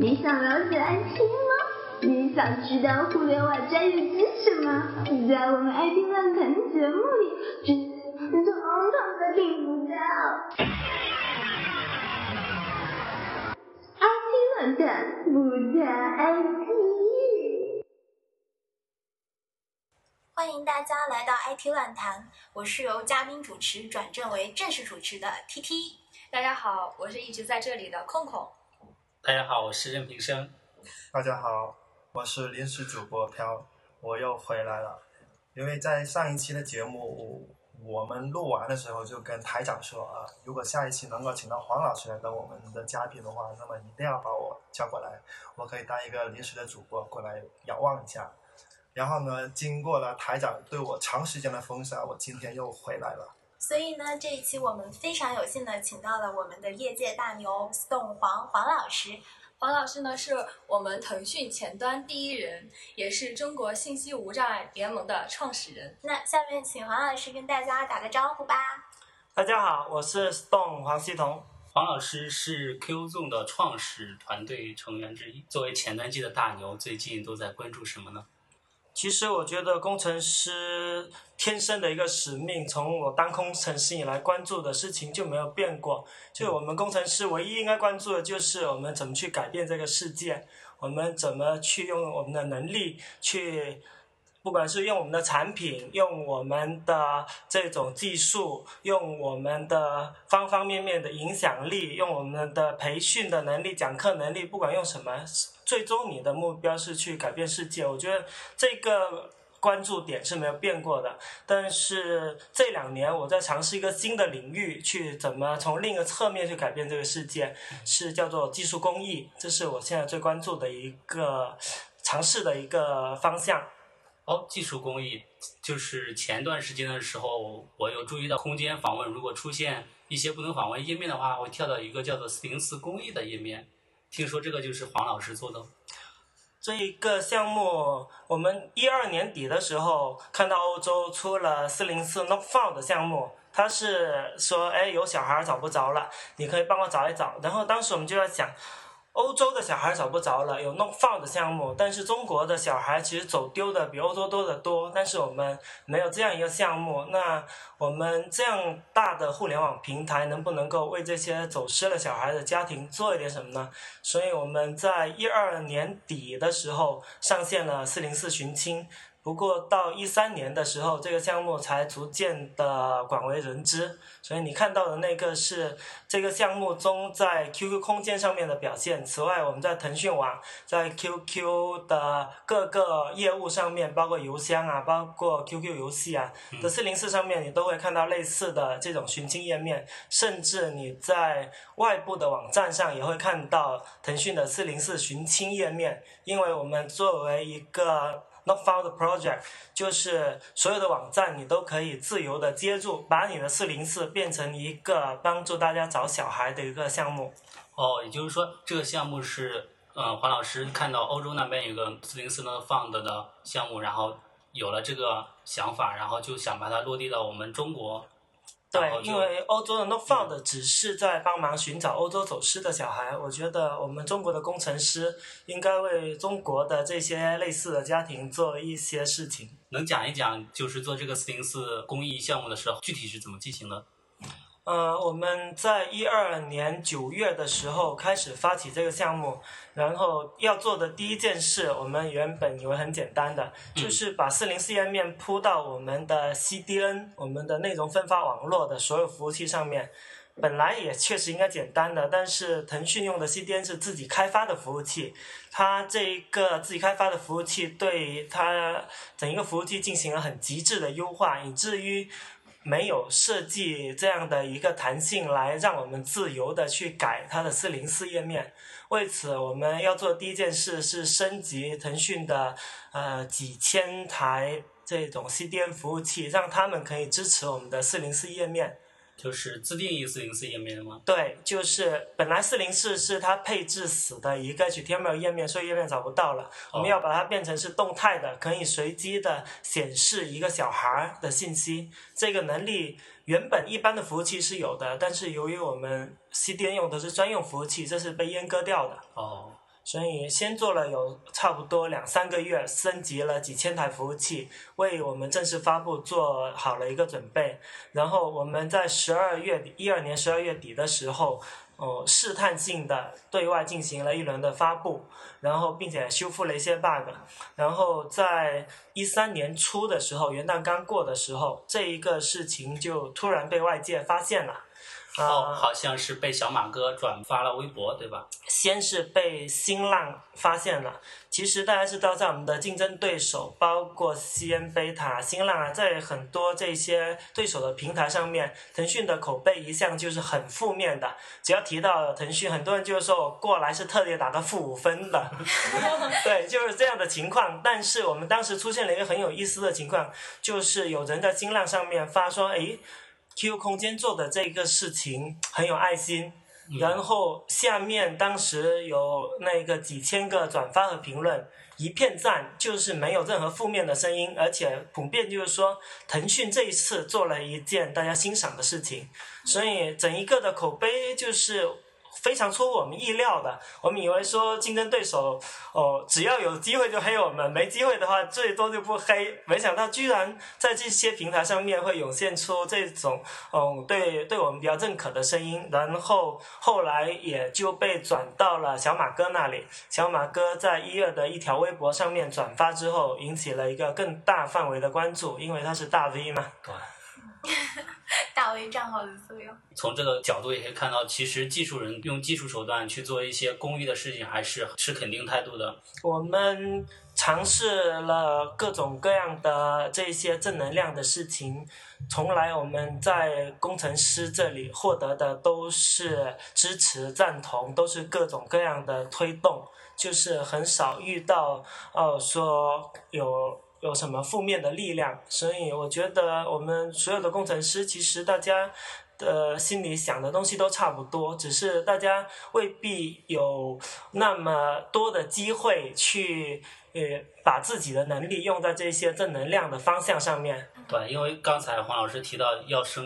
你想了解爱听吗？你想知道互联网专业知识吗？在我们爱听论坛节目里，这些通通都听不到。爱听论坛不谈 IT。欢迎大家来到 IT 乱谈，我是由嘉宾主持转正为正式主持的 TT。大家好，我是一直在这里的空空。大家好，我是任平生。大家好，我是临时主播飘，我又回来了。因为在上一期的节目我们录完的时候，就跟台长说啊，如果下一期能够请到黄老师来当我们的嘉宾的话，那么一定要把我叫过来，我可以当一个临时的主播过来仰望一下。然后呢，经过了台长对我长时间的封杀，我今天又回来了。所以呢，这一期我们非常有幸的请到了我们的业界大牛 Stone 黄黄老师。黄老师呢，是我们腾讯前端第一人，也是中国信息无障碍联盟的创始人。那下面请黄老师跟大家打个招呼吧。大家好，我是 Stone 黄希彤。黄老师是 QZone 的创始团队成员之一。作为前端机的大牛，最近都在关注什么呢？其实我觉得工程师天生的一个使命，从我当工程师以来关注的事情就没有变过。就我们工程师唯一应该关注的就是我们怎么去改变这个世界，我们怎么去用我们的能力去，不管是用我们的产品，用我们的这种技术，用我们的方方面面的影响力，用我们的培训的能力、讲课能力，不管用什么。最终你的目标是去改变世界，我觉得这个关注点是没有变过的。但是这两年我在尝试一个新的领域，去怎么从另一个侧面去改变这个世界，是叫做技术工艺，这是我现在最关注的一个尝试的一个方向。哦，技术工艺就是前段时间的时候，我有注意到空间访问，如果出现一些不能访问页面的话，会跳到一个叫做四零四工艺的页面。听说这个就是黄老师做的，这一个项目，我们一二年底的时候看到欧洲出了四零四 No Found 的项目，他是说，哎，有小孩找不着了，你可以帮我找一找。然后当时我们就在想。欧洲的小孩找不着了，有弄放的项目，但是中国的小孩其实走丢的比欧洲多得多。但是我们没有这样一个项目，那我们这样大的互联网平台能不能够为这些走失的小孩的家庭做一点什么呢？所以我们在一二年底的时候上线了四零四寻亲。不过到一三年的时候，这个项目才逐渐的广为人知。所以你看到的那个是这个项目中在 QQ 空间上面的表现。此外，我们在腾讯网、在 QQ 的各个业务上面，包括邮箱啊，包括 QQ 游戏啊的四零四上面，你都会看到类似的这种寻亲页面。甚至你在外部的网站上也会看到腾讯的四零四寻亲页面。因为我们作为一个 Not found project 就是所有的网站你都可以自由的接住，把你的四零四变成一个帮助大家找小孩的一个项目。哦，也就是说这个项目是，嗯，黄老师看到欧洲那边有个四零四 Not found 的项目，然后有了这个想法，然后就想把它落地到我们中国。对，因为欧洲的 No Found 只是在帮忙寻找欧洲走失的小孩，我觉得我们中国的工程师应该为中国的这些类似的家庭做一些事情。能讲一讲，就是做这个四零四公益项目的时候，具体是怎么进行的？呃，我们在一二年九月的时候开始发起这个项目，然后要做的第一件事，我们原本以为很简单的，就是把四零四页面铺到我们的 CDN，我们的内容分发网络的所有服务器上面。本来也确实应该简单的，但是腾讯用的 CDN 是自己开发的服务器，它这一个自己开发的服务器对它整一个服务器进行了很极致的优化，以至于。没有设计这样的一个弹性来让我们自由的去改它的四零四页面。为此，我们要做第一件事是升级腾讯的呃几千台这种 CDN 服务器，让他们可以支持我们的四零四页面。就是自定义四零四页面的吗？对，就是本来四零四是它配置死的一个 HTML 页面，所以页面找不到了。我们要把它变成是动态的，可以随机的显示一个小孩的信息。这个能力原本一般的服务器是有的，但是由于我们 CDN 用的是专用服务器，这是被阉割掉的。哦。所以先做了有差不多两三个月，升级了几千台服务器，为我们正式发布做好了一个准备。然后我们在十二月底，一二年十二月底的时候，哦，试探性的对外进行了一轮的发布，然后并且修复了一些 bug。然后在一三年初的时候，元旦刚过的时候，这一个事情就突然被外界发现了。哦，啊、好像是被小马哥转发了微博，对吧？先是被新浪发现了，其实大家知道，在我们的竞争对手，包括西安贝塔、新浪啊，在很多这些对手的平台上面，腾讯的口碑一向就是很负面的。只要提到腾讯，很多人就说我过来是特地打个负五分的，对，就是这样的情况。但是我们当时出现了一个很有意思的情况，就是有人在新浪上面发说，诶 QQ 空间做的这个事情很有爱心，然后下面当时有那个几千个转发和评论，一片赞，就是没有任何负面的声音，而且普遍就是说腾讯这一次做了一件大家欣赏的事情，所以整一个的口碑就是。非常出乎我们意料的，我们以为说竞争对手哦，只要有机会就黑我们，没机会的话最多就不黑。没想到居然在这些平台上面会涌现出这种嗯对对我们比较认可的声音，然后后来也就被转到了小马哥那里。小马哥在一月的一条微博上面转发之后，引起了一个更大范围的关注，因为他是大 V 嘛。对。大 V 账号的作用。从这个角度也可以看到，其实技术人用技术手段去做一些公益的事情，还是持肯定态度的。我们尝试了各种各样的这些正能量的事情，从来我们在工程师这里获得的都是支持、赞同，都是各种各样的推动，就是很少遇到哦说有。有什么负面的力量，所以我觉得我们所有的工程师，其实大家的心里想的东西都差不多，只是大家未必有那么多的机会去呃把自己的能力用在这些正能量的方向上面。对，因为刚才黄老师提到要升